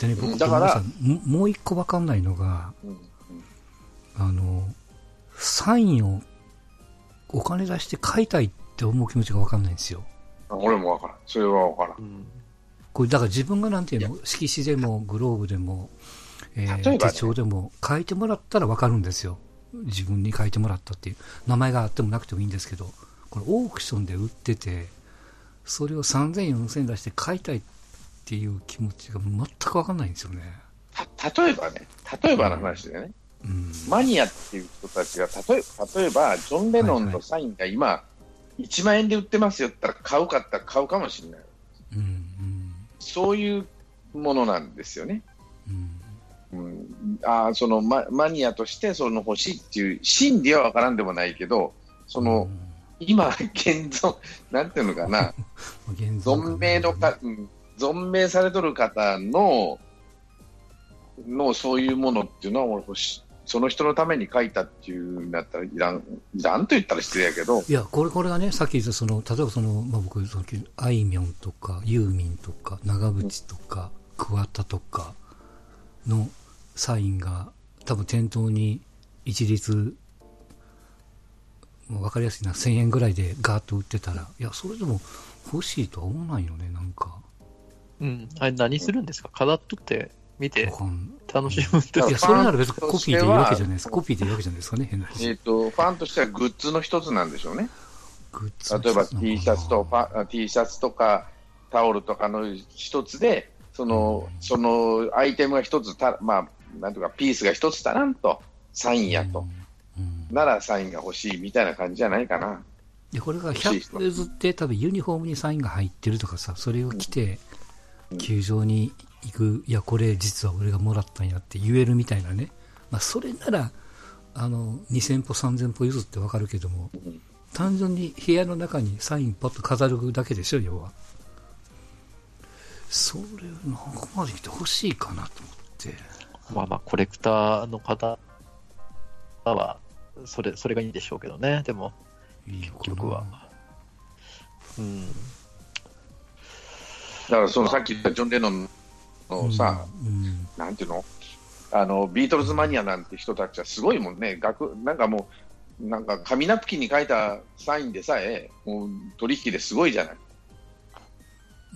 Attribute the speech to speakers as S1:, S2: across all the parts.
S1: でね、僕、
S2: だから
S1: ももう一個わかんないのが、
S2: うん
S1: あの、サインをお金出して買いたいって思う気持ちがわかんないんですよ。
S2: 俺もわからん。それはわからん。
S3: うん。
S1: これ、だから自分がなんていうの、色紙でもグローブでも、えー手帳でも書いてもらったらわかるんですよ。自分に書いてもらったっていう。名前があってもなくてもいいんですけど、これオークションで売ってて、それを3000、4000出して買いたいっていう気持ちが全くわかんないんですよね。
S2: た例えばね、例えばの話でね、
S1: うん。
S2: マニアっていう人たちが、例え例えば、ジョン・レノンのサインが今、1万円で売ってますよって言ったら買うかったら買うかもしれない。
S1: うん。うん。
S2: そういうものなんですよね。
S1: うん。
S2: うん、あーそのママニアとしてその欲しいっていう心理は分からんでもないけど、その、今、現存、なんていうのかな、存命のか、うん存命されとる方の、のそういうものっていうのは俺、その人のために書いたっていうんだったらいらん、いらんと言ったら失礼やけど、
S1: いや、これ、これがね、さっき言った、その、例えばその、まあ、僕、その、あいみょんとか、ユーミンとか、長渕とか、桑田とかのサインが、多分店頭に一律、もう分かりやすいな、1000円ぐらいでガーッと売ってたら、いや、それでも欲しいとは思わないよね、なんか。
S3: うん。あれ何するんですか？飾っとって見て楽しむ
S1: いや、それなら別にコピーでいいわけじゃ
S2: は
S1: ないですか。コピーでいいわけじゃないですかね、変な話。
S2: えっ、と、ファンとしてはグッズの一つなんでしょうね。
S1: グッズの
S2: 例えば T シャツとパ T シャツとかタオルとかの一つで、その、そのアイテムが一つた、まあ、なんとかピースが一つ足らんと、サインやと。
S1: うんうん
S2: ならサインが欲しいみたいな感じじゃないかな。
S1: で、これが
S2: 欲しい人
S1: 100歩譲って多分ユニフォームにサインが入ってるとかさ、それを着て
S2: うん
S1: 球場に行く、いや、これ実は俺がもらったんやって言えるみたいなね。まあ、それなら、あの、2000歩3000歩譲ってわかるけども、
S2: ん
S1: 単純に部屋の中にサインパッと飾るだけでしょ、要は。それ、なんかまで来て欲しいかなと思って。
S3: まあまあ、コレクターの方は、それ、それがいいんでしょうけどね。でも、
S1: いいのかな
S3: 結局は。うん。
S2: だからそのさっき言ったジョン・レノンのさ、
S1: うん、
S2: なんていうの？あの、ビートルズマニアなんて人たちはすごいもんね。学なんかもう、なんか紙ナプキンに書いたサインでさえ、もう取引ですごいじゃない。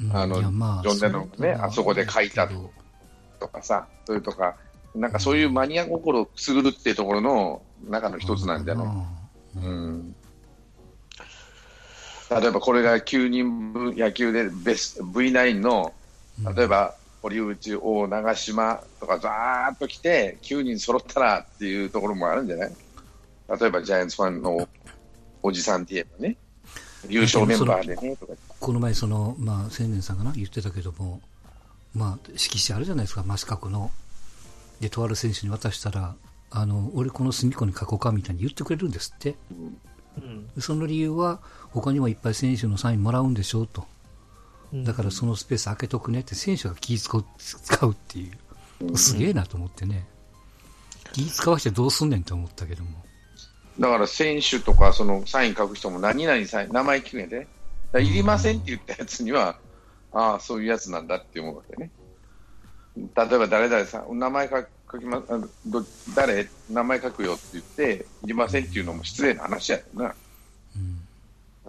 S1: うん。
S2: あの
S1: ま
S2: ジョンレノンがねあそこで書いたとかさ、それとか、なんかそういうマニア心をくすぐるっていうところの中の一つなんじゃない、うん、例えばこれが9人分野球でベス V9 の例えば堀内、王、長島とかざーっと来て9人揃ったらっていうところもあるんじゃない？例えばジャイアンツファンのおじさんって言えばね優勝メンバーでね
S1: この前その、まあ、青年さんがな？言ってたけども、まあ、色紙あるじゃないですか、真四角の。で、とある選手に渡したら、あの、俺この隅っこに書こうかみたいに言ってくれるんですって。
S3: うん。
S1: でその理由は、他にもいっぱい選手のサインもらうんでしょうと。だからそのスペース開けとくねって選手が気使う使うっていう。すげえなと思ってね。気使わしてどうすんねんと思ったけども。
S2: だから選手とかそのサイン書く人も何々サイン、名前聞くんやで。だからいりませんって言ったやつには、ああ、そういうやつなんだって思うわけね。例えば誰々さん、名前書書きまあのど誰名前書くよって言って、いりませんっていうのも失礼な話やよな。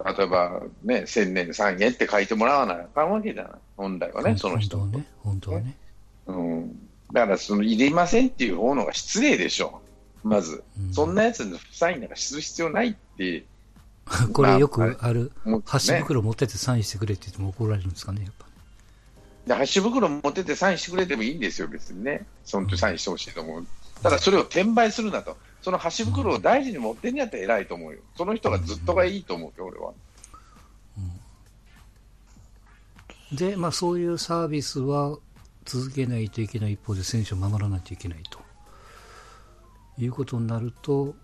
S2: 例えばね、千年三円って書いてもらわなあかんわけじゃない。本来はね、その人
S1: 本当はね。本当はね。
S2: うん。だから、その、いりませんっていう方のが失礼でしょ。まず。
S1: うん
S2: そんなやつにサインなんかする必要ないって
S1: これよくある、箸
S2: ね。
S1: 袋持ってってサインしてくれって言っても怒られるんですかね、やっぱ。
S2: で、箸袋持っててサインしてくれてもいいんですよ、別にね。そのサインしてほしいと思う。ただ、それを転売するなと。その箸袋を大事に持ってんやったら偉いと思うよ。その人がずっとがいいと思うよ、俺は。
S1: で、まあそういうサービスは続けないといけない一方で選手を守らないといけないということになると、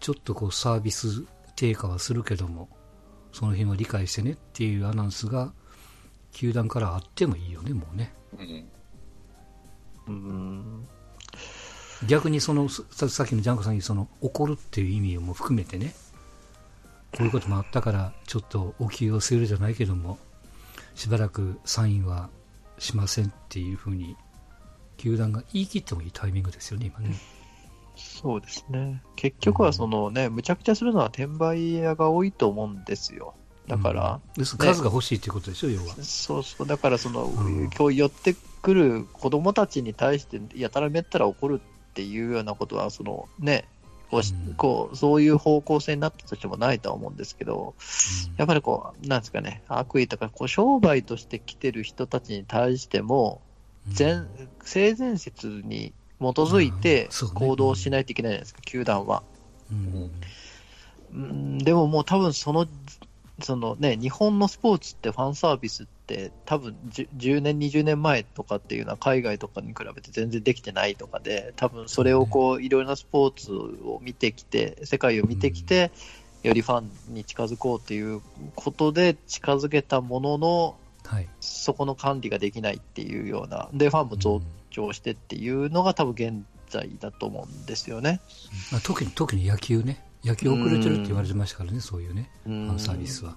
S1: ちょっとこうサービス低下はするけども、その辺は理解してねっていうアナウンスが球団からあってもいいよね、もうね。
S2: うん。
S3: うん。
S1: 逆にそのささっきのジャンコさんにその怒るっていう意味も含めてねこういうこともあったからちょっとお気をするじゃないけどもしばらくサインはしませんっていうふうに、球団が言い切ってもいいタイミングですよね、今ね。
S3: そうですね。結局はそのね、むちゃくちゃするのは転売屋が多いと思うんですよ。だから、
S1: うん。数が欲しいっていうことでしょ、要は。
S3: そうそう、だからその、
S1: うん。
S3: 今日寄ってくる子供たちに対して、やたらめったら怒るっていうようなことは、そのね、こうし
S1: うん。
S3: こうそういう方向性になったとしてもないとは思うんですけど、やっぱりこう、なんですかね、悪意とか、こう商売として来てる人たちに対しても、
S1: うん。
S3: 全性善説に基づいて行動しないといけないじゃないですか、球団は。
S1: うん。
S3: うん。でももう多分その、そのね、日本のスポーツってファンサービスって多分 10, 10年、20年前とかっていうのは海外とかに比べて全然できてないとかで、多分それをこういろいろなスポーツを見てきて、世界を見てきて、よりファンに近づこうっていうことで近づけたものの、
S1: はい。
S3: そこの管理ができないっていうような、で、ファンも増長してっていうのが多分現在だと思うんですよね。
S1: まあ、特に、特に野球ね。野球遅れてるって言われてましたからね、そういうね、
S3: フ
S1: ファンサービスは。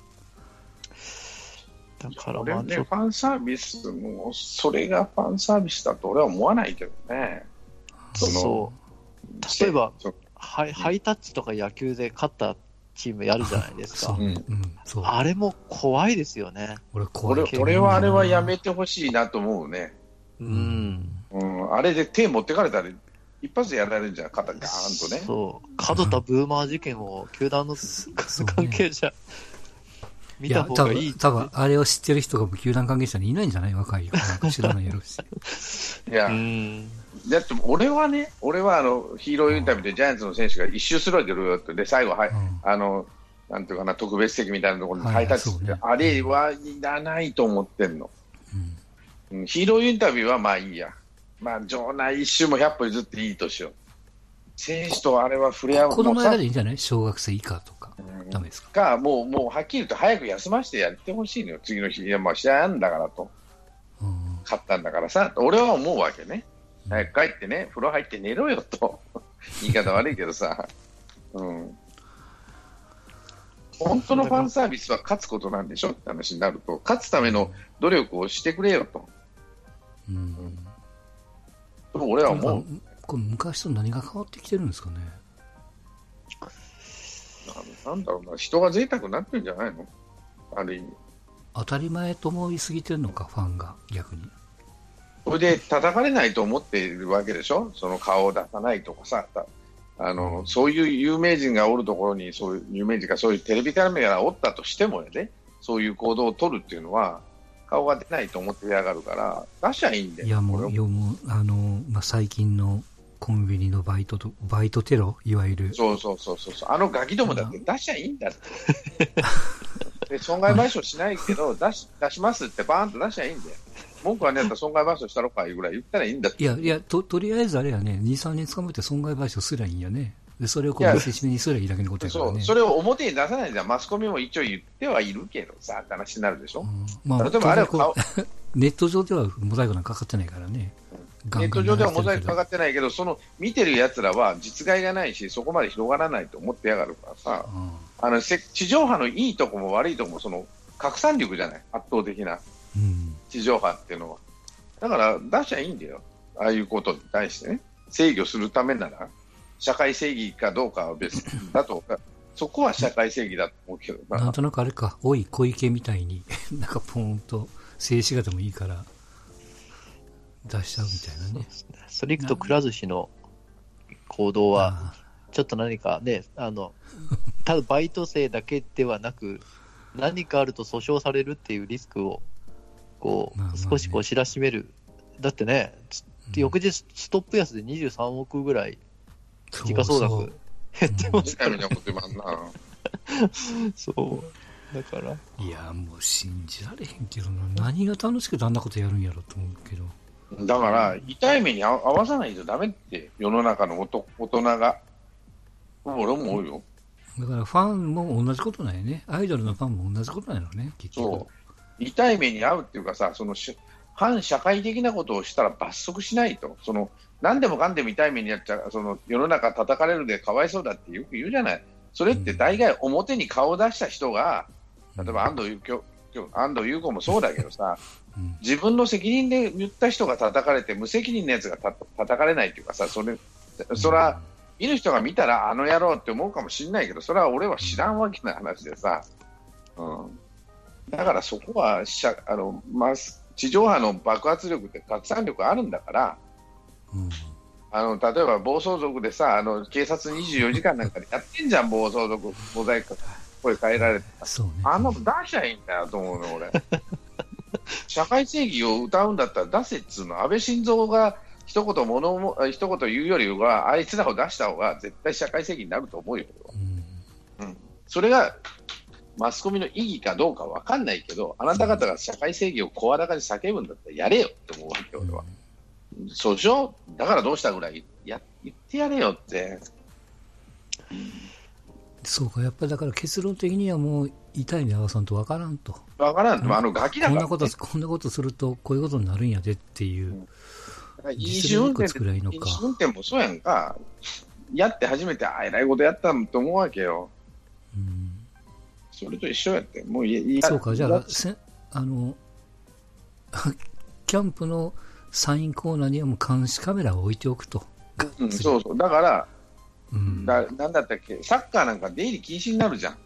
S3: だから
S2: 俺ね、
S3: まあちょっ
S2: ファンサービスも、それがファンサービスだと俺は思わないけどね。
S3: と
S2: その
S3: そう例えばハイハイタッチとか野球で勝ったチームやるじゃないですか
S1: そう。ね。うん。
S3: あれも怖いですよね。
S1: 俺怖い
S2: 俺俺はあれはやめてほしいなと思うね。
S3: う
S1: うんん。
S2: うん、あれで手持ってかれたら、一発でやられるじゃん、肩ガーンとね。
S3: そう。角田ブーマー事件を球団の関係者、見た方がい
S1: 多分
S3: い。
S1: 多分あれを知ってる人が球団関係者にいないんじゃない？若い子なんか知らないやろうし。
S2: いや、
S3: うん。
S2: だって俺はね、俺はあのヒーローインタビューでジャイアンツの選手が一周するわけよって、で、最後、はい、
S1: うん
S2: あの、なんていうかな、特別席みたいなところに
S1: はい
S2: ハイタッチって、
S1: そうね
S2: あれはいらないと思ってんの。
S1: うん
S2: うんヒーローインタビューはまあいいや。まあ、場内一周も100歩譲っていいとしよう。選手とあれは触れ合う
S1: 子供
S2: もうさ
S1: 間でいいんじゃない？小学生以下とか。
S2: うん
S1: ダメですか
S2: か、もう、もうはっきり言うと早く休ませてやってほしいのよ。次の日。いや、まあ試合あんだからと。
S1: うん
S2: 勝ったんだからさ、俺は思うわけね。早く帰ってね、風呂入って寝ろよと。言い方悪いけどさ。うん。本当のファンサービスは勝つことなんでしょ？って話になると、勝つための努力をしてくれよと。
S1: うん。
S2: 俺は
S1: なんか
S2: 思う。
S1: これ昔と何が変わってきてるんですかね？
S2: ななんだろうな、人が贅沢になってるんじゃないの？ある意味。
S1: 当たり前と思いすぎてるのか、ファンが逆に。
S2: それで叩かれないと思っているわけでしょ、その顔を出さないとかさ、たあのそういう有名人がおるところに、そういう有名人がそういうテレビカメラがおったとしてもやで、そういう行動を取るっていうのは、顔が出ないと思ってやがるから、出しゃいいんだよ。
S1: いやもう、
S2: 俺
S1: いやもうあの、まあ、最近のコンビニのバイトと、バイトテロ、いわゆる。
S2: そうそうそうそうそう、あのガキどもだって出しゃいいんだって。で損害賠償しないけど出し、出しますってバーンと出しゃいいんだよ。文句はね、やったら損害賠償したろかいうぐらい言ったらいいんだって。
S1: いや、いや、と、とりあえずあれやね、2、3人捕まえて損害賠償すりゃいいんやね。で、それをこ
S2: いうや
S1: 見せしめにすりゃいいだけのことやからね。
S2: それを表に出さないじゃん。マスコミも一応言ってはいるけどさ、って話になるでしょ？
S1: うんまあ、
S2: 例えばあれは
S1: ネット上ではモザイクなんかかかってないからね。ガンガン
S2: ネット上ではモザイクかかってないけど、その見てる奴らは実害がないし、そこまで広がらないと思ってやがるからさ、
S1: うん
S2: あのせ地上波のいいとこも悪いとこも、その拡散力じゃない、圧倒的な
S1: うん。
S2: 地上波っていうのは。だから出しゃいいんだよ、ああいうことに対してね、制御するためなら、社会正義かどうかは別 だと、そこは社会正義だと思うけどな。
S1: なんとなくあれか、おい小池みたいに、なんかポーンと静止画でもいいから、出しちゃうみたいなね。
S3: それいくと、くら寿司の行動は、
S1: あ
S3: ちょっと何かね、あの、ただバイト生だけではなく、何かあると訴訟されるっていうリスクを、こう、
S1: まあまあね
S3: 少しこう知らしめる。だってね、翌日ストップ安で23億ぐらい
S1: ー
S3: 時価総額
S1: そう
S3: 減ってますから。そう。だから、
S1: いや、もう信じられへんけどな。何が楽しくてあんなことやるんやろと思うけど。
S2: だから、痛い目に合合わさないとダメって、世の中のおと大人が。俺も思うよ。
S1: だからファンも同じことなんやね。アイドルのファンも同じことなんやろね、結局。
S2: そう。痛い目に遭うっていうかさ、そのし反社会的なことをしたら罰則しないと。その、何でもかんでも痛い目にやっちゃう、その、世の中叩かれるでかわいそうだってよく言うじゃない。それって大概表に顔を出した人が、例えば安藤幸今日安藤優子もそうだけどさ、
S1: うん。
S2: 自分の責任で言った人が叩かれて、無責任なやつがた叩かれないっていうかさ、それ、それは、見る人が見たら、あの野郎って思うかもしれないけど、それは俺は知らんわけな話でさ、うん、だからそこはしゃあの、まあ、地上波の爆発力って拡散力あるんだから、
S1: うん。
S2: あの例えば暴走族でさ、あの警察24時間なんかでやってんじゃん、暴走族、モザイク声変えられて、
S1: そうね。
S2: あんなの出しゃいいんだよと思うの、俺。社会正義を歌うんだったら出せっつうの、安倍晋三が一言物も一言言うよりは、あいつらを出した方が絶対社会正義になると思うよ、俺は
S1: うん。
S2: それがマスコミの意義かどうかわかんないけど、あなた方が社会正義を声高に叫ぶんだったらやれよって思うわけ、俺は。そうでしょ？だからどうしたぐらい？や言ってやれよって。
S1: そうか、やっぱりだから結論的にはもう痛い目合わさんとわからんと。
S2: わからん、あのガキだから、ね、
S1: こんなこと、こんなことするとこういうことになるんやでっていう。いいのか
S2: 飲酒運転もそうやんか。やって初めて、あえらいことやったんと思うわけよ。
S1: うん
S2: それと一緒やって。もういいや
S1: そうか、じゃ
S2: や
S1: あ、せあの、キャンプのサインコーナーにはもう監視カメラを置いておくと。
S2: うん、そうそう。だから、
S1: うん、
S2: だなんだったっけ、サッカーなんか出入り禁止になるじゃん。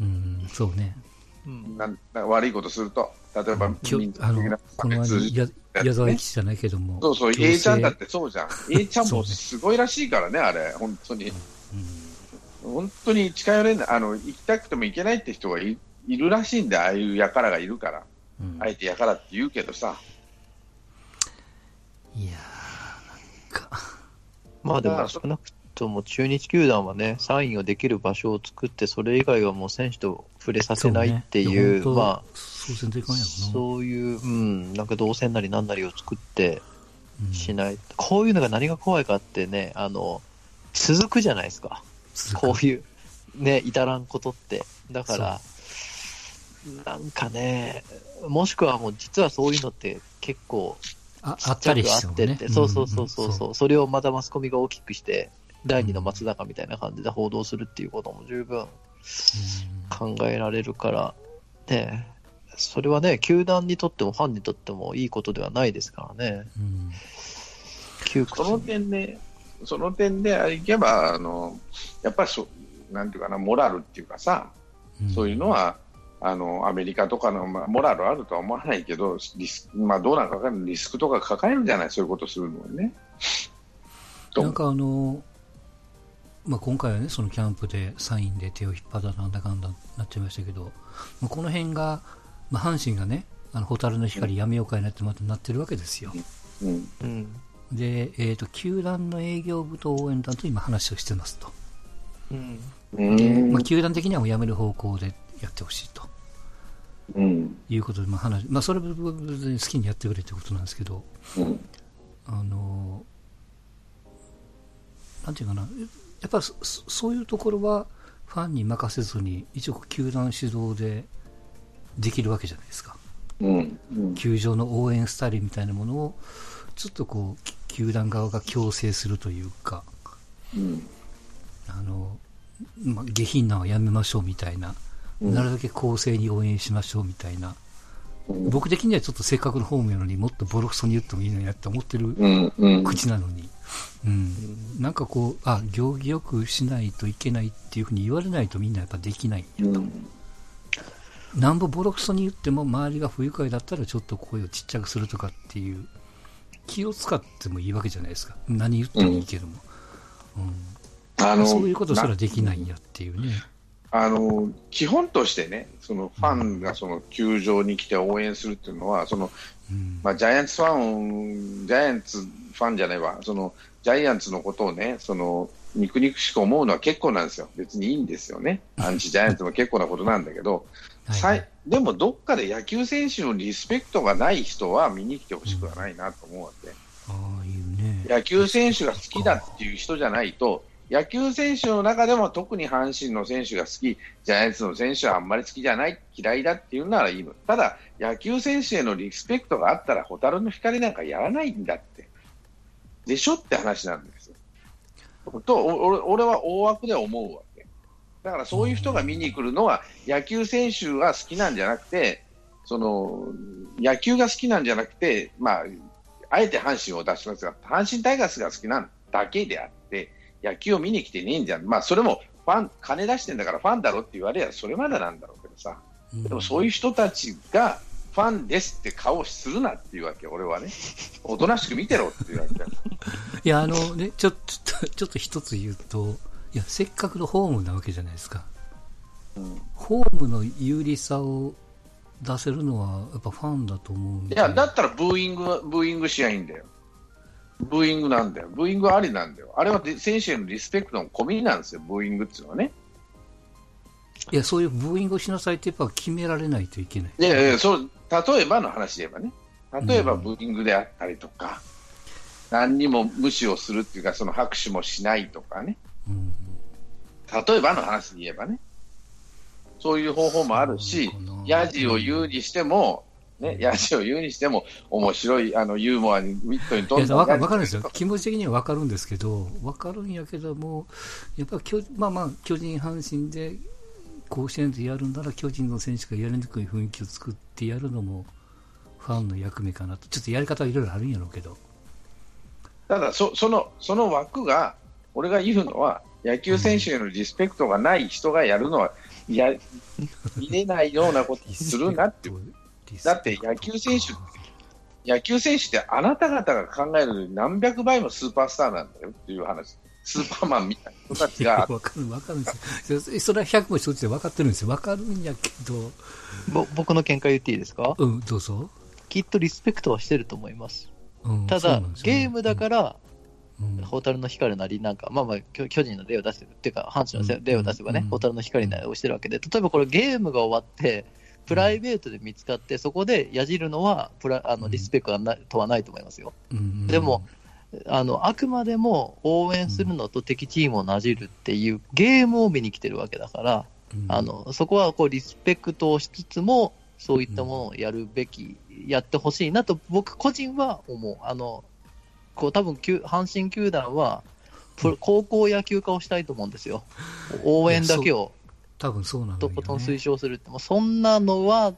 S1: うん、そうね。
S3: うん
S2: なんな悪いことすると。例えば、
S1: きょあのこの間、や矢沢永吉じゃないけども、
S2: そうそう、A ちゃんだってそうじゃん。A ちゃんも すごいらしいからね、あれ、本当に。
S1: うん
S2: 本当に近寄れない、あの、行きたくても行けないって人がいいるらしいんで、ああいう輩がいるから。
S1: うん。
S2: あえて輩って言うけどさ。
S1: いやー、なんか、
S3: まあで
S2: だから
S3: も少なくとも中日球団はね、サインをできる場所を作って、それ以外はもう選手と触れさせないっていう、
S1: そうね。
S3: まあ、
S1: そうい
S3: ういう、うん、なんか動線なりなんなりを作って
S1: うん
S3: しない、こういうのが何が怖いかってね、あの続くじゃないですか、こういう、ね、至らんことって。だから、なんかね、もしくはもう実はそういうのって結構
S1: ああったりして
S3: て。そうそうそうそうそう、
S1: ん
S3: それをまたマスコミが大きくして、第二の松坂みたいな感じで報道するっていうことも十分考えられるから、ね、それはね、球団にとってもファンにとってもいいことではないですからね。
S1: うん。
S2: その点で、その点でいけば、あの、やっぱりそ、なんていうかな、モラルっていうかさ、
S1: うん
S2: そういうのは、あの、アメリカとかの、まあ、モラルあるとは思わないけど、リスまあ、どうなんかわかんないリスクとか抱えるんじゃないそういうことするのはね。と
S1: なんかあの、まあ、今回はね、そのキャンプでサインで手を引っ張ったなんだかんだなっちゃいましたけど、まあ、この辺が、まあ、阪神がね、あの蛍の光やめようかいなってまたなってるわけですよ。
S2: うん。
S3: うん。
S1: で、えーと、球団の営業部と応援団と今話をしてますと。
S3: うん。
S2: う
S1: で、
S2: ん
S1: まあ、球団的にはもうやめる方向でやってほしいと
S2: うん。
S1: いうことで、まあ話、まあ、それは別に好きにやってくれってことなんですけど、
S2: うん。
S1: あの、なんていうかな、やっぱりそういうところはファンに任せずに、一応球団主導でできるわけじゃないですか。
S2: うん。うん。
S1: 球場の応援スタイルみたいなものを、ちょっとこう、き球団側が強制するというか、
S2: うん。
S1: あの、まあ、下品なのはやめましょうみたいな、
S2: うん
S1: なるだけ公正に応援しましょうみたいな、
S2: うん
S1: 僕的にはちょっとせっかくのホームなのにもっとボロクソに言ってもいいのになって思ってる。口なのに、うん、なんかこう、あ、行儀よくしないといけないっていうふうに言われないとみんなやっぱできないんやと。
S2: うん。
S1: なんぼボロクソに言っても周りが不愉快だったらちょっと声をちっちゃくするとかっていう気を使ってもいいわけじゃないですか。何言ってもいいけども。うん
S2: あの、
S1: そういうことすらできないんやっていうね。
S2: あの基本としてね、そのファンがその球場に来て応援するっていうのは、その
S1: うん
S2: まあ、ジャイアンツファン、ジャイアンツファンじゃないわ、そのジャイアンツのことをね、その肉々しく思うのは結構なんですよ、別にいいんですよね、アンチジャイアンツも結構なことなんだけど、
S1: はい
S2: さいでもどっかで野球選手のリスペクトがない人は見に来てほしくはないなと思うわけ。
S1: ああいうね。
S2: 野球選手が好きだっていう人じゃないと、野球選手の中でも特に阪神の選手が好き、ジャイアンツの選手はあんまり好きじゃない、嫌いだっていうならいいの。ただ、野球選手へのリスペクトがあったら、蛍の光なんかやらないんだって。でしょって話なんですよ。と、お俺俺は大枠で思うわけ。だからそういう人が見に来るのは、野球選手が好きなんじゃなくて、その野球が好きなんじゃなくて、まあ、あえて阪神を出しますが、阪神タイガースが好きなだけであって、野球を見に来てねえんじゃん、まあ、それもファン、金出してんだからファンだろって言われりゃそれまでなんだろうけどさ、
S1: うん。
S2: でもそういう人たちがファンですって顔をするなっていうわけ、俺はね、おとなしく見てろっていうわけだ。
S1: いや、あのね、ちょちょっと、ちょっと一つ言うと、いや、せっかくのホームなわけじゃないですか。
S2: うん
S1: ホームの有利さを出せるのは、やっぱファンだと思うんで。
S2: いや、だったらブーイング、ブーイングしやいいんだよ。ブーイングなんだよ。ブーイングありなんだよ。あれはで選手へのリスペクトの込みなんですよ、ブーイングっていうのはね。
S1: いや、そういうブーイングをしなさいってやっぱ決められないといけない。
S2: いやいや、そう、例えばの話で言えばね。例えば
S1: うん
S2: ブーイングであったりとか、何にも無視をするっていうか、その拍手もしないとかね。
S1: うん。
S2: 例えばの話で言えばね。そういう方法もあるしヤジを言うにしても、ね、ヤジを言うにしても、面白い、あの、ユーモアに、ウィットに
S1: いや、
S2: 富んだ
S1: わかわかるんですよ。気持ち的にはわかるんですけど、わかるんやけども、やっぱ巨、まあまあ、巨人、阪神で、甲子園でやるなら、巨人の選手がやりにくい雰囲気を作ってやるのも、ファンの役目かなと。ちょっとやり方はいろいろあるんやろうけど。
S2: ただそ、その、その枠が、俺が言うのは、野球選手へのリスペクトがない人がやるのは、や、見れないようなことするなって。だって野球選手野球選手ってあなた方が考える何百倍もスーパースターなんだよっていう話。スーパーマンみたいな人たちが、
S1: わかる、わかるんですよ。そそれは100も一つで分かってるんですよ。わかるんやけど、
S3: ぼ僕の見解言っていいですか？
S1: うん、どうぞ。
S3: きっとリスペクトはしてると思います。
S1: うん、
S3: ただ、
S1: ね
S3: ゲームだから、
S1: うん、
S3: ホタルの光なり、なんか、まあまあ、巨巨人の例を出してるっていうか、阪神の
S1: うん。
S3: 例を出せばね、
S1: うん。
S3: ホタルの光なりをしてるわけで、例えばこれゲームが終わって、プライベートで見つかって、そこでやじるのは、プラあの
S1: うん。
S3: リスペクトはなとはないと思いますよ。
S1: うん。
S3: でも、あの、あくまでも応援するのと敵チームをなじるっていうゲームを見に来てるわけだから、
S1: うん。
S3: あの、そこはこうリスペクトをしつつも、そういったものをやるべき、やってほしいなと、僕個人は思う。あの、こう多分球、阪神球団は、高校野球化をしたいと思うんですよ。応援だけを。
S1: 多分そうなんね。
S3: とことん推奨するって、もうそんなのは、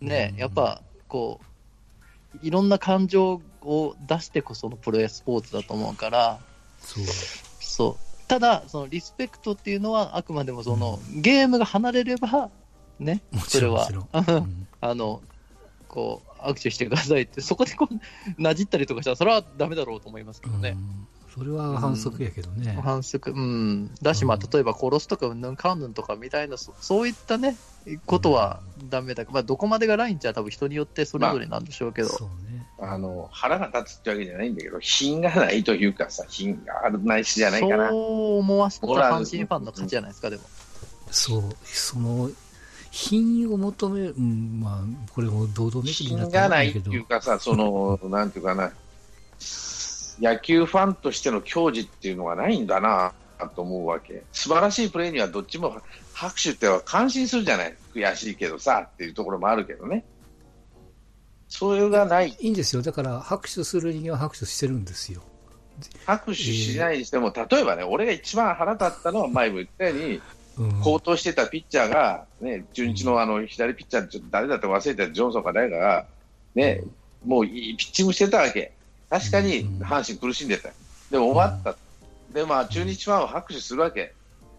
S3: ね、
S1: うん。
S3: やっぱ、こう、いろんな感情を出してこそのプロスポーツだと思うから、
S1: そう。
S3: そう。ただ、そのリスペクトっていうのは、あくまでもその、ゲームが離れれば、ね、
S1: も
S3: それは。あの、こう、握手してくださいって、そこでこう、なじったりとかしたら、それはダメだろうと思いますけどね。
S1: うんそれは反則やけどね。
S3: 反則、うん。だし、まあ、
S1: うん
S3: 例えば殺すとか、うんぬんかんぬんとかみたいな、そそういったね、ことはダメだけど、まあ、どこまでがラインじゃ多分人によってそれぞれなんでしょうけど、
S1: そうね。
S2: あの、腹が立つってわけじゃないんだけど、品がないというかさ、品があるないしじゃないかな。
S3: そう思わせた阪神ファンの勝ちじゃないですか、でも。
S1: そう。その、品を求める、うん、まあ、これも堂々巡りになって
S2: 品がない
S1: るんだけど
S2: っていうかさ、その、なんていうかな、野球ファンとしての矜持っていうのがないんだなと思うわけ。素晴らしいプレーにはどっちも拍手っては感心するじゃない。悔しいけどさっていうところもあるけどね。それがない。
S1: いいんですよ。だから、拍手する人間は拍手してるんですよ。
S2: 拍手しないにしても、例えばね、俺が一番腹立ったのは前も言ったように、
S1: うん。
S2: 高騰してたピッチャーが、ね、中日のあの左ピッチャー、ちょっと誰だって忘れてた、ジョンソンか誰かが、ね、もういいピッチングしてたわけ。確かに
S1: うん
S2: 阪神苦しんでた。でも終わった。で、まあ中日ファンは拍手するわけ。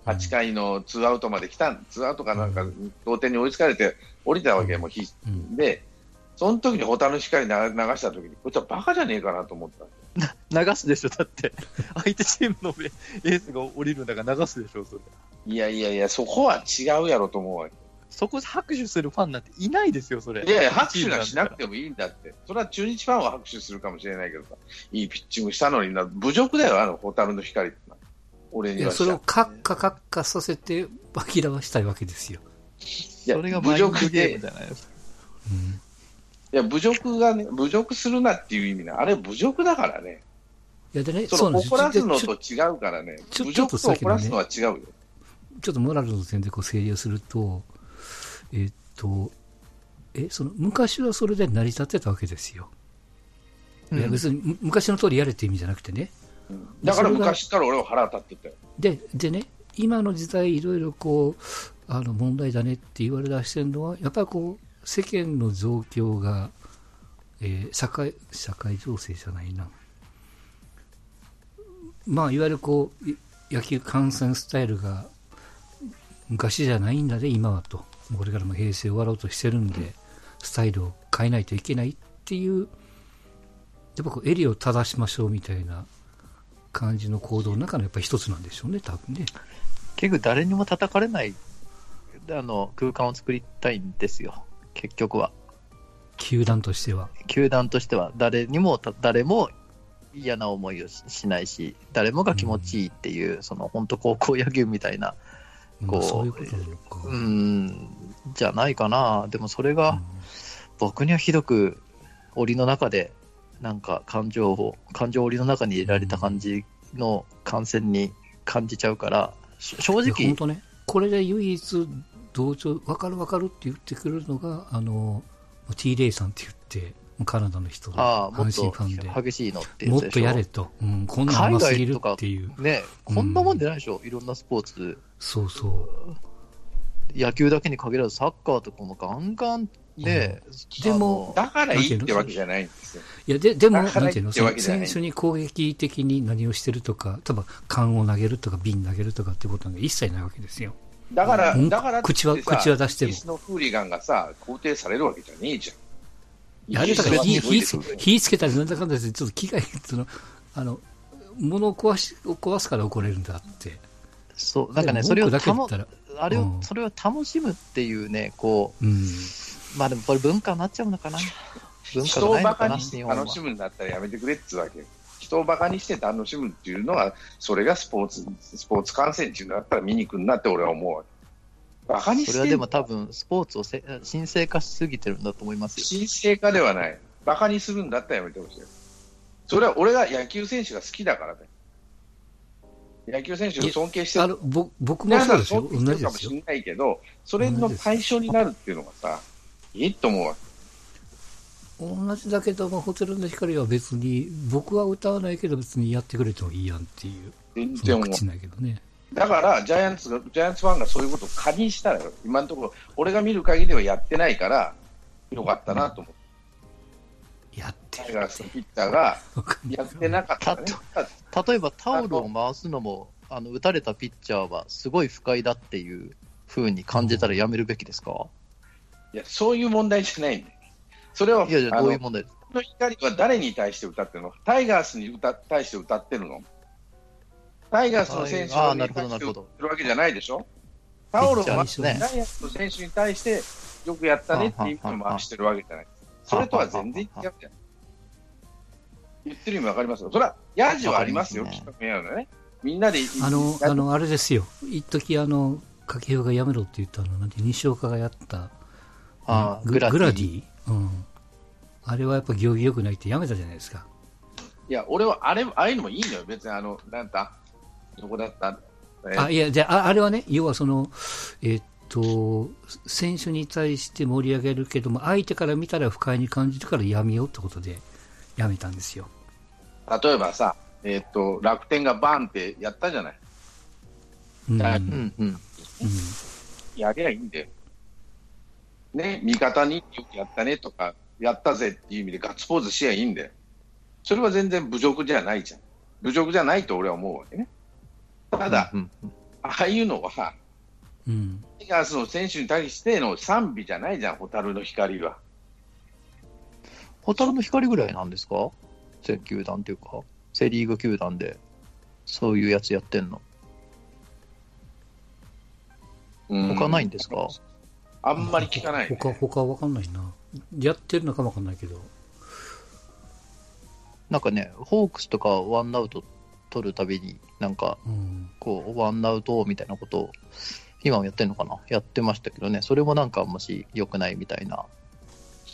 S2: 8回のツーアウトまで来た、ツーアウトかなんか同点に追いつかれて降りたわけ、もうひ
S1: うん
S2: で、その時にホタル光流流した時に、こいつはバカじゃねえかなと思った。
S3: 流すでしょ、だって。相手チームのエースが降りるんだから流すでしょ、それ。
S2: いやいやいや、そこは違うやろと思うわけ。
S3: そこで拍手するファンなんていないですよ、それ。
S2: いやいや、拍手なんしなく
S3: て。
S2: てもいいんだって。それは中日ファンは拍手するかもしれないけどさ、いいピッチングしたのにな、侮辱だよ、あの、ホタルの光って。俺には
S1: それをカッカカッカさせて、紛らわしたいわけですよ。
S2: いや
S3: それが
S2: 侮辱で
S3: ゲームじ、ゃないですか。
S1: うん。
S2: いや、侮辱がね、侮辱するなっていう意味な、あれ侮辱だからね。
S1: いや、でね、
S2: その怒らすのと違うからね。侮辱と怒らすのは違うよ。
S1: ちょっとモラルの点でこう整理をすると、えっと、え、その、昔はそれで成り立ってたわけですよ。いや、
S3: うん
S1: 別にむ昔の通りやれって意味じゃなくてね。
S2: うんだから昔から俺は腹立ってたよ。
S1: で、でね、今の時代いろいろこう、あの、問題だねって言われ出してるのは、やっぱりこう、世間の状況が、えー社会、社会情勢じゃないな。まあ、いわゆるこう、い野球観戦スタイルが昔じゃないんだね、今はと。これからも平成終わろうとしてるんで、スタイルを変えないといけないっていう、やっぱこう、襟を正しましょうみたいな感じの行動の中のやっぱり一つなんでしょうね、多分ね。
S3: 結局誰にも叩かれないあの空間を作りたいんですよ、結局は。
S1: 球団としては。
S3: 球団としては誰にもた誰も嫌な思いをししないし、誰もが気持ちいいっていう、その本当高校野球みたいな、こう
S1: う
S3: ん、じゃないかな。でもそれが僕にはひどく檻の中で、なんか感情を、感情を檻の中に入れられた感じの感染に感じちゃうから、し正直
S1: 本、当ね、これで唯一同調、分かる分かるって言ってくれるのが、あの、T・ レイさんって言って、カナダの人で、
S3: ああ、もっ
S1: 阪神ファンで、
S3: と激しいのってや
S1: もっとやれと、うん、こんな甘すぎるっていう、
S3: ね、こんなもんでないでしょ、いろんなスポーツ。
S1: そうそう。
S3: 野球だけに限らずサッカーとかもガンガンね、
S1: でも
S2: だからいいってわけじゃないんですよ。
S1: いや、で、でも、なんていうの、選手に攻撃的に何をしてるとか、例えば缶を投げるとか瓶投げるとかってことが一切ないわけですよ。
S2: だから、
S1: うん
S2: だからって
S1: 口は
S2: さ
S1: 口は出しても
S2: イのフーリガンがさ、肯定されるわけじゃねえじゃん。
S1: いやあれだから火、火つけたりなんだかんだして、ちょっと機械、その、あの、物を壊し、壊すから怒れるんだって。
S3: そう、なんかね、
S1: で
S3: それをあれを、
S1: うん
S3: それを楽しむっていうね、こ
S1: うん。
S3: う、まあでもこれ文化になっちゃうのかな。文化
S2: 人を
S3: がないのかな、
S2: バカに楽。しむんだったらやめてくれっつうわけよ。人をバカにして楽しむっていうのは、それがスポーツ、スポーツ観戦っていうのだったら見に来るなって俺は思うわけ。バカにして
S3: それはでも多分、スポーツをせ神聖化しすぎてるんだと思いますよ。
S2: 神聖化ではない。バカにするんだったらやめてほしいよ。それは俺が野球選手が好きだからだよ。野球選手を尊敬してる。
S1: あの、ぼ僕もそうですよ。同じ
S2: かもしれないけど、それの対象になるっていうのがさ、いいと思うわけ。
S1: 同じだけども、ホテルの光は別に、僕は歌わないけど別にやってくれてもいいやんっていう、そ
S2: 全然思う。
S1: ないけどね。
S2: だから、ジャイアンツが、ジャイアンツファンがそういうことを仮にしたらよ、今のところ、俺が見る限りではやってないから、よかったなと思う。
S1: やって
S2: タイ
S1: るって。
S2: ガースのピッチャーがやってなかったらね。
S3: 例えばタオルを回すのも、あの打たれたピッチャーはすごい不快だっていう風に感じたらやめるべきですか、
S2: いや、そういう問題じゃないんだよ。それは、
S3: いやいや、どういう問題？です
S2: この光は誰に対して歌ってるの？タイガースに歌対して歌ってるの？タイガースの選手に
S3: あーなるほど
S2: 対して歌
S3: なるほど
S2: ってるわけじゃないでしょ？タオルを回して、イアンツの選手に対してよくやったねっていう意味を回してるわけじゃない。それとは全然違うじゃん。言ってる意味わかります？よ。それは、ヤジはありますよ、
S3: わかります
S2: きっとやるのね。みんなで、
S1: あの、
S2: や
S1: あの、あれですよ。一時あの、掛布がやめろって言ったの、なんて、西岡がやった、グ
S3: あーグラディ
S1: グラディ？うん。あれはやっぱ行儀良くないってやめたじゃないですか。
S2: いや、俺は、あれ、ああいうのもいいのよ。別に、あの、なんだ、どこだった、え
S1: あ、いや、じゃあ、ああれはね、要はその、えっと、選手に対して盛り上げるけども、相手から見たら不快に感じるからやめようってことで、やめたんですよ。
S2: 例えばさ、えっと、楽天がバンってやったじゃない？
S1: うん。
S2: はい
S3: うんうん。
S1: うん
S2: やりゃいいんだよ。ね、味方によくやったねとか、やったぜっていう意味でガッツポーズしやいいんだよ。それは全然侮辱じゃないじゃん。侮辱じゃないと俺は思うわけね。ただ、ああいうのは、
S1: うん。
S2: タイガースの選手に対しての賛美じゃないじゃん、蛍の光は。
S3: ホタルの光ぐらいなんですか？全球団っていうか、セ・リーグ球団で、そういうやつやってんの。
S2: うん
S3: 他ないんですか？
S2: あんまり聞かない、ね。
S1: 他、他わかんないな。やってるのかわかんないけど。
S3: なんかね、ホークスとかワンアウト取るたびに、なんか、
S1: うん。
S3: こう、ワンアウトみたいなことを、今もやってんのかな？やってましたけどね、それもなんかあんまし良くないみたいな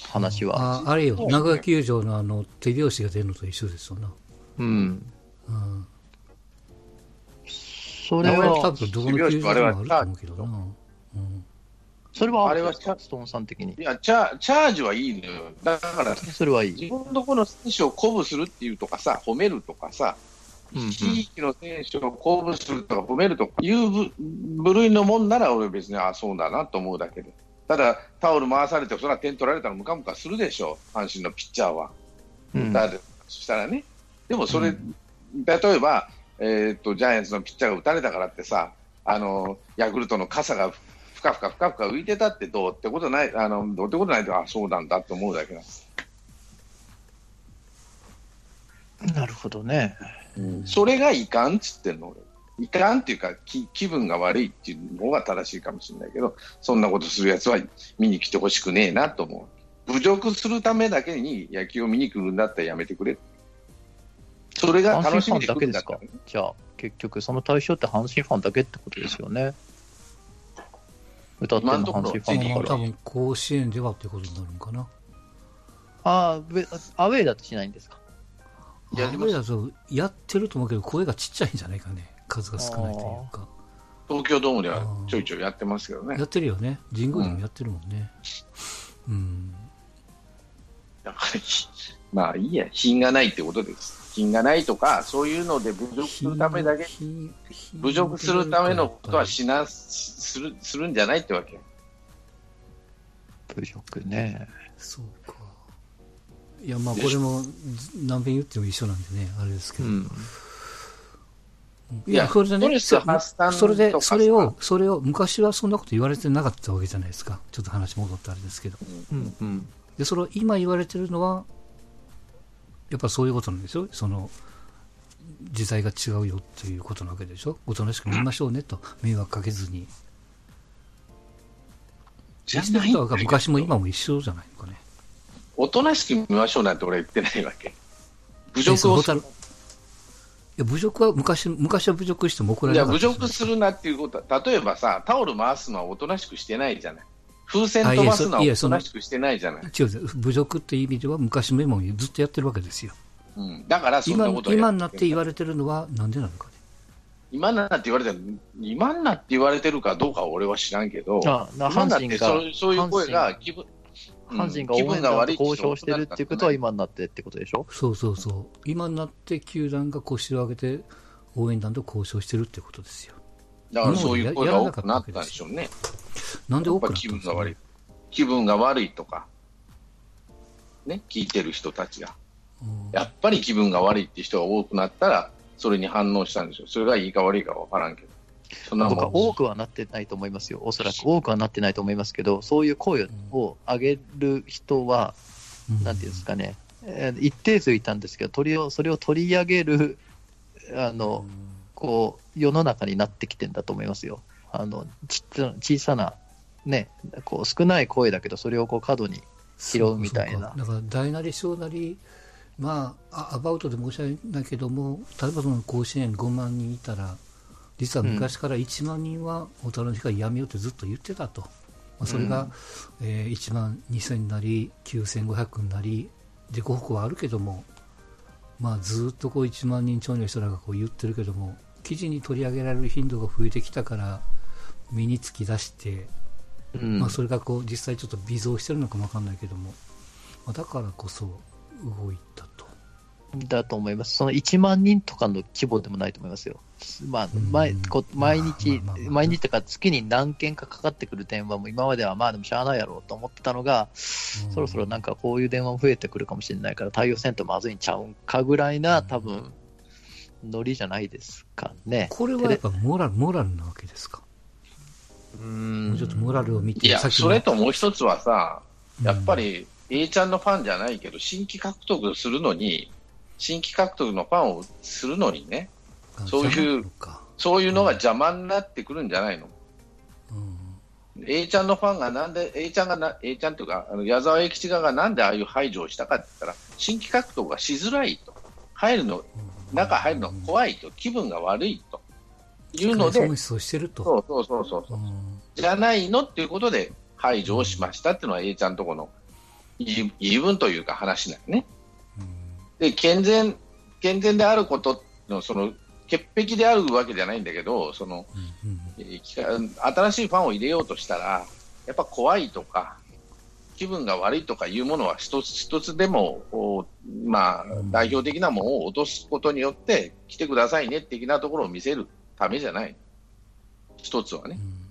S3: 話は。
S1: ああれよ、長野球場のあの、手拍子が出るのと一緒ですよな。
S3: うん。
S1: うん。
S3: それ
S1: あれは多
S3: は、
S1: 分どこの球場でもあると思うけどな。うん。
S3: それは
S2: あれは
S3: ストーンさん的に
S2: い。やチャ、チャージはいいのよ。だから、
S3: それはいい。
S2: 自分のところの選手を鼓舞するっていうとかさ、褒めるとかさ、地域の選手を鼓舞するとか褒めるとかいう部部類のもんなら俺別にあそうだなと思うだけで。ただ、タオル回されて、それは点取られたらムカムカするでしょう、阪神のピッチャーは。
S3: うん
S2: だそしたらね、でもそれ、例えば、えーっと、ジャイアンツのピッチャーが打たれたからってさ、あのヤクルトの傘がふかふかふかふか浮いてたってどうってことない、あのどうってことないと、あそうなんだって思うだけなんです、
S3: なるほどね。
S2: それがいかんっつってんの、俺。いかんっていうか気、気分が悪いっていう方が正しいかもしれないけど、そんなことするやつは見に来てほしくねえなと思う。侮辱するためだけに野球を見に来るんだったらやめてくれ。それが
S3: 阪神
S2: 楽しみで
S3: ファンだけですか
S2: 来るんだったらね。
S3: じゃあ、結局、その対象って阪神ファンだけってことですよね。歌ってるの阪神ファンだから。
S1: まあ多分甲子園ではってことになるのかな。
S3: あーウェアウェイだとしないんですか？
S2: やります
S1: アウェーだとやってると思うけど、声がちっちゃいんじゃないかね。数が少ないというか。
S2: 東京ドームではちょいちょいやってますけどね
S1: や。ってるよね。神宮でもやってるもんね。うん。
S2: だから、まあいいや、品がないってことです。品がないとか、そういうので侮辱するためだけ、侮辱するためのことはしな、する、するんじゃないってわけ。
S3: 侮辱ね。
S1: そうか。いや、まあ、これもず何遍言っても一緒なんでね、あれですけど。
S3: うん。
S1: いや、それでね、それで、それを、それを、昔はそんなこと言われてなかったわけじゃないですか。ちょっと話戻ってあれですけど。
S3: うん。うん。
S1: で、それを今言われてるのは、やっぱそういうことなんでしょその、時代が違うよっていうことなわけでしょおとなしく見ましょうねと、迷惑かけずに。
S2: じゃ
S1: 言ってることは昔も今も一緒じゃないのかね。
S2: おとなしく見ましょうなんて俺は言ってないわけ。侮
S1: え
S2: 辱をする
S1: い。や、侮辱は昔、昔は侮辱しても怒ら
S2: いや、侮
S1: れなかった
S2: 辱するなっていうことは、例えばさ、タオル回すのはおとなしくしてないじゃない。風船飛ばすのはおとなしくしてないじゃない。
S1: 違う違う侮辱っていう意味では昔も今もずっとやってるわけですよ。
S2: うん、だからそんな
S1: 今
S2: ことをや
S1: 今になって言われてるのはなんでなのかね？
S2: 今になって言われてる、今になって言われてるかどうかは俺は知らんけど、
S3: あな
S2: 今になってそうそういう声が気分、
S3: 阪神が
S2: 気
S3: 応援団と交渉してるっていうことは今になってってことでしょ？
S1: そうそうそう。今になって球団が腰を上げて応援団と交渉してるってことですよ。
S2: だからそういう声が多くなったんでしょうね。
S1: なんで多くなったんですか、
S2: 気分が悪い。気分が悪いとか、ね、聞いてる人たちが。
S1: うん
S2: やっぱり気分が悪いって人が多くなったら、それに反応したんでしょう。それがいいか悪いか分からんけど。そんな
S3: 僕は多くはなってないと思いますよ。おそらく。多くはなってないと思いますけど、そういう声を上げる人は、
S1: うん。
S3: なんていうんですかね、えー一定数いたんですけど、取りをそれを取り上げる、あの、こう、世の中になってきてんだと思いますよ。あの、ちっちゃ小さな、ね、こう、少ない声だけど、それをこう、過度に拾うみたいな。
S1: だから大なり小なり、まあ、あアバウトで申し訳ないけども、例えばその甲子園5万人いたら、実は昔から1万人は大人の光やめようってずっと言ってたと、まあ、それが、
S3: うん。
S1: えー1万2000なり、9500になり、自己報告はあるけども、まあ、ずっとこう1万人ちょいの人らがこう言ってるけども、記事に取り上げられる頻度が増えてきたから、身につき出して、
S3: うん。
S1: まあ、それがこう実際ちょっと微増してるのかもわかんないけども、まあ、だからこそ動いたと。
S3: だと思います。その1万人とかの規模でもないと思いますよ。まあ、
S1: うん
S3: 毎こ毎日毎日というか月に何件かかかってくる電話も今まではまあでもしゃあないやろうと思ってたのが、そろそろなんかこういう電話も増えてくるかもしれないから対応せんとまずいんちゃうんかぐらいな多分、ノリじゃないですかね。
S1: これはやっぱモラル、モラルなわけですか？
S3: う
S1: も
S3: ん
S1: うちょっとモラルを見て、
S2: いや、それともう一つはさ、やっぱ
S1: うん
S2: り A ちゃんのファンじゃないけど、新規獲得するのに、新規獲得のファンをするのにね、そういうそういうのが邪魔になってくるんじゃないの、
S1: うん。
S2: A ちゃんのファンがなんで、A ちゃんがな、A ちゃんというか、あの矢沢永吉側がなんでああいう排除をしたかって言ったら、新規獲得がしづらいと、入るの、中入るの怖いと、気分が悪いと。いうので、
S1: 損失をしてると。
S2: そうそうそうそうそう。う、
S1: ん。
S2: じゃないのっていうことで排除をしましたっていうのは A ちゃんとこの言い言い分というか話なんよね。で、健全、健全であることの、その、潔癖であるわけじゃないんだけど、その、新しいファンを入れようとしたら、やっぱ怖いとか、気分が悪いとかいうものは一つ一つでも、おまあ
S1: う、ん
S2: 代表的なものを落とすことによって、来てくださいね的なところを見せるためじゃない。一つはね。
S1: うん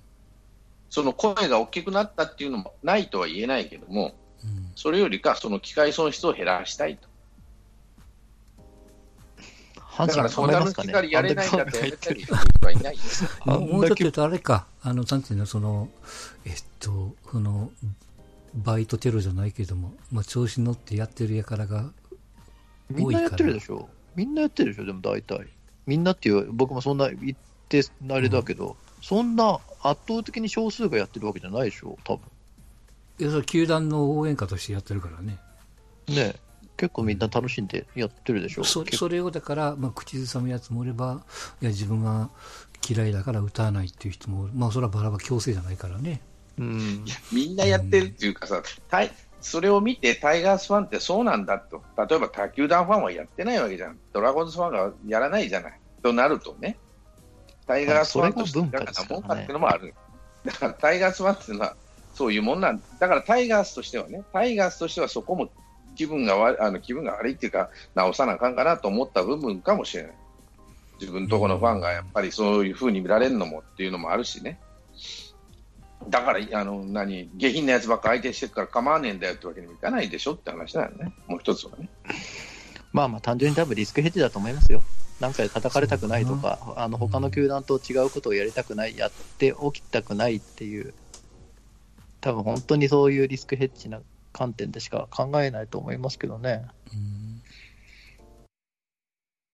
S2: その声が大きくなったっていうのもないとは言えないけども、
S1: うん
S2: それよりか、その機械損失を減らしたいと。
S3: 阪
S2: だから、そんなの
S3: 神考えますかね。
S2: 光やれないんだって
S1: もうちょっと言うとあれか、あの、なんていうの、その、えっと、その、バイトテロじゃないけども、まあ、調子乗ってやってるやからが、
S3: みんなやってるでしょ。みんなやってるでしょ、でも大体。みんなっていう、僕もそんな言ってあれだけど、そんな圧倒的に少数がやってるわけじゃないでしょ、多分
S1: いや、それ球団の応援歌としてやってるからね。
S3: ねえ結構みんな楽しんでやってるでしょ？
S1: そ
S3: 結
S1: それをだから、まあ、口ずさむやつもおれば、いや、自分が嫌いだから歌わないっていう人も、まあ、それはバラバラ強制じゃないからね。
S3: うん。
S2: みんなやってるっていうかさ、タイそれを見てタイガースファンってそうなんだと、例えば他球団ファンはやってないわけじゃん、ドラゴンズファンがやらないじゃないとなるとね、タイガースファンとしてだ
S3: からね
S2: からもんかっていうのもある。だからタイガースファンっていうのはそういうもんなんだからタイガースとしてはね、タイガースとしてはそこも気分が悪あの気分が悪いっていうか、直さなあかんかなと思った部分かもしれない。自分とこのファンがやっぱりそういうふうに見られるのもっていうのもあるしね。だから、あの、何、下品なやつばっか相手してるから構わねえんだよってわけにもいかないでしょって話だよね。もう一つはね。
S3: まあまあ、単純に多分リスクヘッジだと思いますよ。なんか叩かれたくないとか、あの他の球団と違うことをやりたくない、やっておきたくないっていう、多分本当にそういうリスクヘッジな観点でしか考えないと思いますけどね。
S1: うん